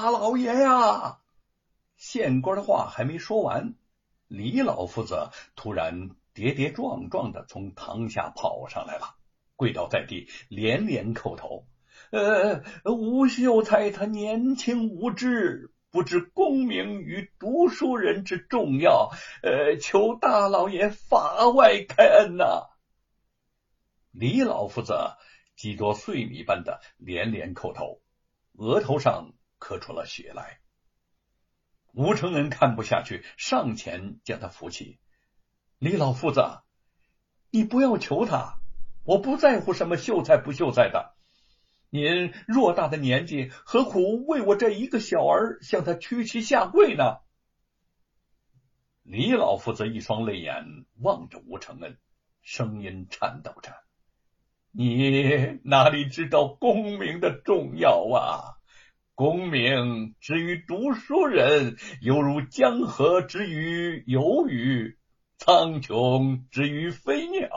大老爷呀！县官的话还没说完，李老夫子突然跌跌撞撞的从堂下跑上来了，跪倒在地，连连叩头。呃，吴秀才他年轻无知，不知功名与读书人之重要，呃，求大老爷法外开恩呐！李老夫子几多碎米般的连连叩头，额头上咳出了血来。吴承恩看不下去，上前将他扶起。李老夫子，你不要求他，我不在乎什么秀才不秀才的。您偌大的年纪，何苦为我这一个小儿向他屈膝下跪呢？李老夫子一双泪眼望着吴承恩，声音颤抖着：“你哪里知道功名的重要啊？功名之于读书人，犹如江河之于游鱼，苍穹之于飞鸟。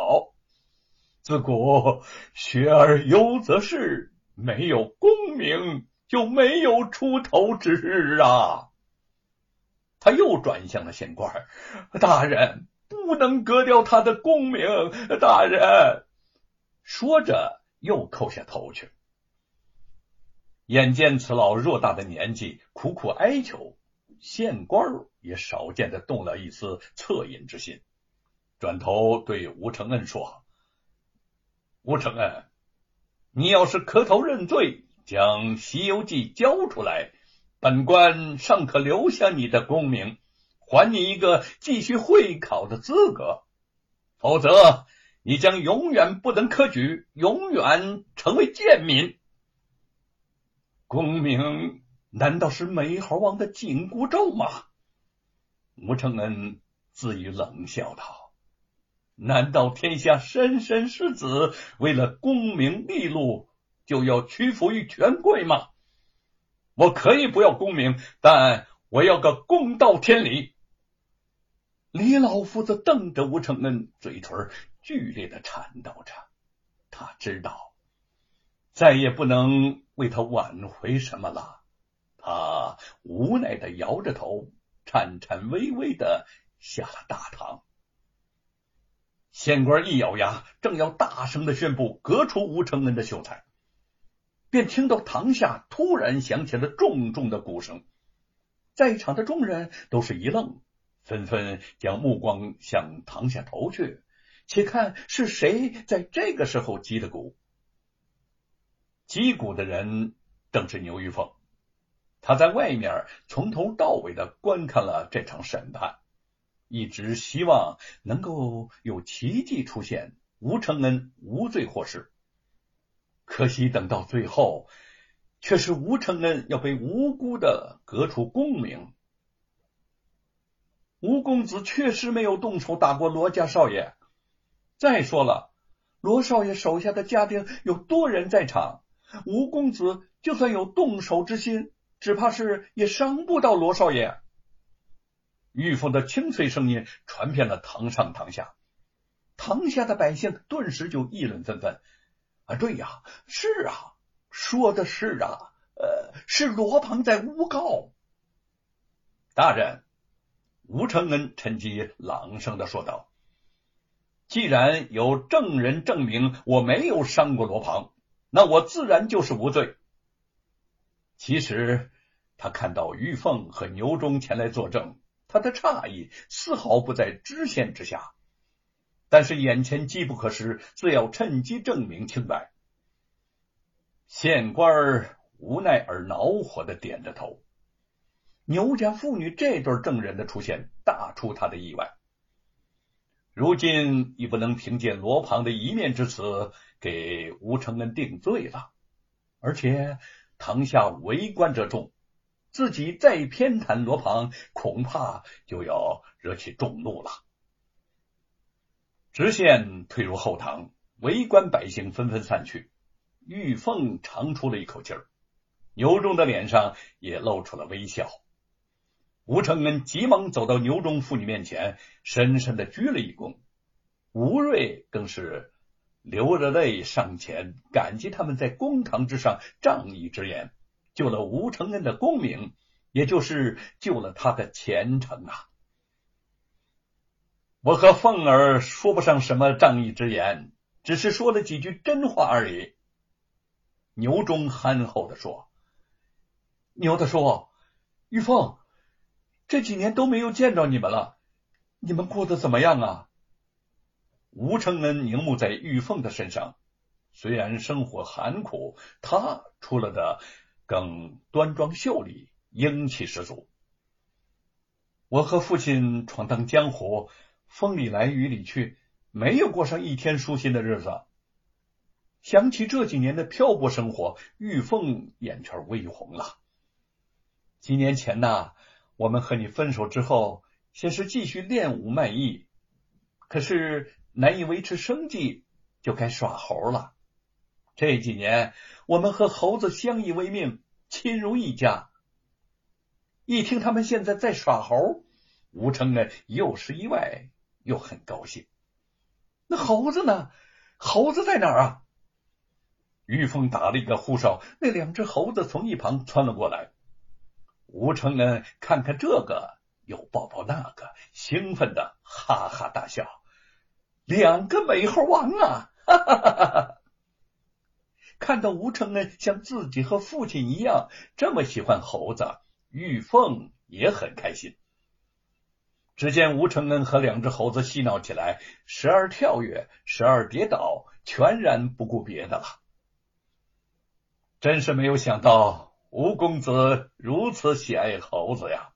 自古学而优则仕。”没有功名，就没有出头之日啊！他又转向了县官，大人不能割掉他的功名，大人。说着，又叩下头去。眼见此老偌大的年纪苦苦哀求，县官也少见的动了一丝恻隐之心，转头对吴承恩说：“吴承恩。”你要是磕头认罪，将《西游记》交出来，本官尚可留下你的功名，还你一个继续会考的资格；否则，你将永远不能科举，永远成为贱民。功名难道是美猴王的紧箍咒吗？吴承恩自语冷笑道。难道天下莘莘士子为了功名利禄就要屈服于权贵吗？我可以不要功名，但我要个公道天理。李老夫子瞪着吴承恩，嘴唇剧烈的颤抖着。他知道再也不能为他挽回什么了。他无奈的摇着头，颤颤巍巍的下了大堂。县官一咬牙，正要大声的宣布革除吴承恩的秀才，便听到堂下突然响起了重重的鼓声。在场的众人都是一愣，纷纷将目光向堂下投去，且看是谁在这个时候击的鼓。击鼓的人正是牛玉凤，他在外面从头到尾的观看了这场审判。一直希望能够有奇迹出现，吴承恩无罪获释。可惜等到最后，却是吴承恩要被无辜的革除功名。吴公子确实没有动手打过罗家少爷。再说了，罗少爷手下的家丁有多人在场，吴公子就算有动手之心，只怕是也伤不到罗少爷。玉凤的清脆声音传遍了堂上堂下，堂下的百姓顿时就议论纷纷。啊，对呀，是啊，说的是啊，呃，是罗庞在诬告。大人，吴承恩趁机朗声的说道：“既然有证人证明我没有伤过罗庞，那我自然就是无罪。”其实他看到玉凤和牛忠前来作证。他的诧异丝毫不在知县之下，但是眼前机不可失，自要趁机证明清白。县官无奈而恼火的点着头。牛家妇女这对证人的出现，大出他的意外。如今已不能凭借罗庞的一面之词给吴承恩定罪了，而且堂下围观者众。自己再偏袒罗庞，恐怕就要惹起众怒了。知县退入后堂，围观百姓纷纷散去。玉凤长出了一口气儿，牛忠的脸上也露出了微笑。吴承恩急忙走到牛忠妇女面前，深深的鞠了一躬。吴瑞更是流着泪上前，感激他们在公堂之上仗义直言。救了吴承恩的功名，也就是救了他的前程啊！我和凤儿说不上什么仗义之言，只是说了几句真话而已。牛忠憨厚的说：“牛大叔，玉凤，这几年都没有见着你们了，你们过得怎么样啊？”吴承恩凝目在玉凤的身上，虽然生活寒苦，他出了的更端庄秀丽，英气十足。我和父亲闯荡江湖，风里来雨里去，没有过上一天舒心的日子。想起这几年的漂泊生活，玉凤眼圈微红了。几年前呐，我们和你分手之后，先是继续练武卖艺，可是难以维持生计，就该耍猴了。这几年，我们和猴子相依为命，亲如一家。一听他们现在在耍猴，吴成呢又是意外又很高兴。那猴子呢？猴子在哪儿啊？玉凤打了一个呼哨，那两只猴子从一旁窜了过来。吴承恩看看这个，又抱抱那个，兴奋的哈哈大笑。两个美猴王啊！哈哈哈哈哈！看到吴承恩像自己和父亲一样这么喜欢猴子，玉凤也很开心。只见吴承恩和两只猴子嬉闹起来，时而跳跃，时而跌倒，全然不顾别的了。真是没有想到吴公子如此喜爱猴子呀！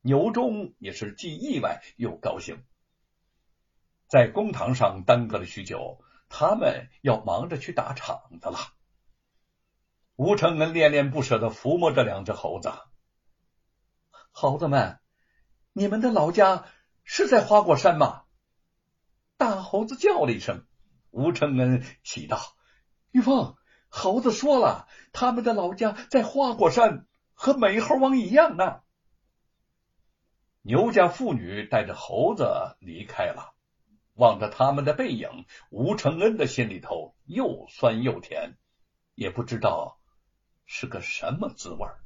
牛忠也是既意外又高兴。在公堂上耽搁了许久，他们要忙着去打场子了。吴承恩恋恋不舍的抚摸着两只猴子。猴子们，你们的老家是在花果山吗？大猴子叫了一声。吴承恩喜道：“玉凤。”猴子说了，他们的老家在花果山，和美猴王一样呢。牛家妇女带着猴子离开了，望着他们的背影，吴承恩的心里头又酸又甜，也不知道是个什么滋味儿。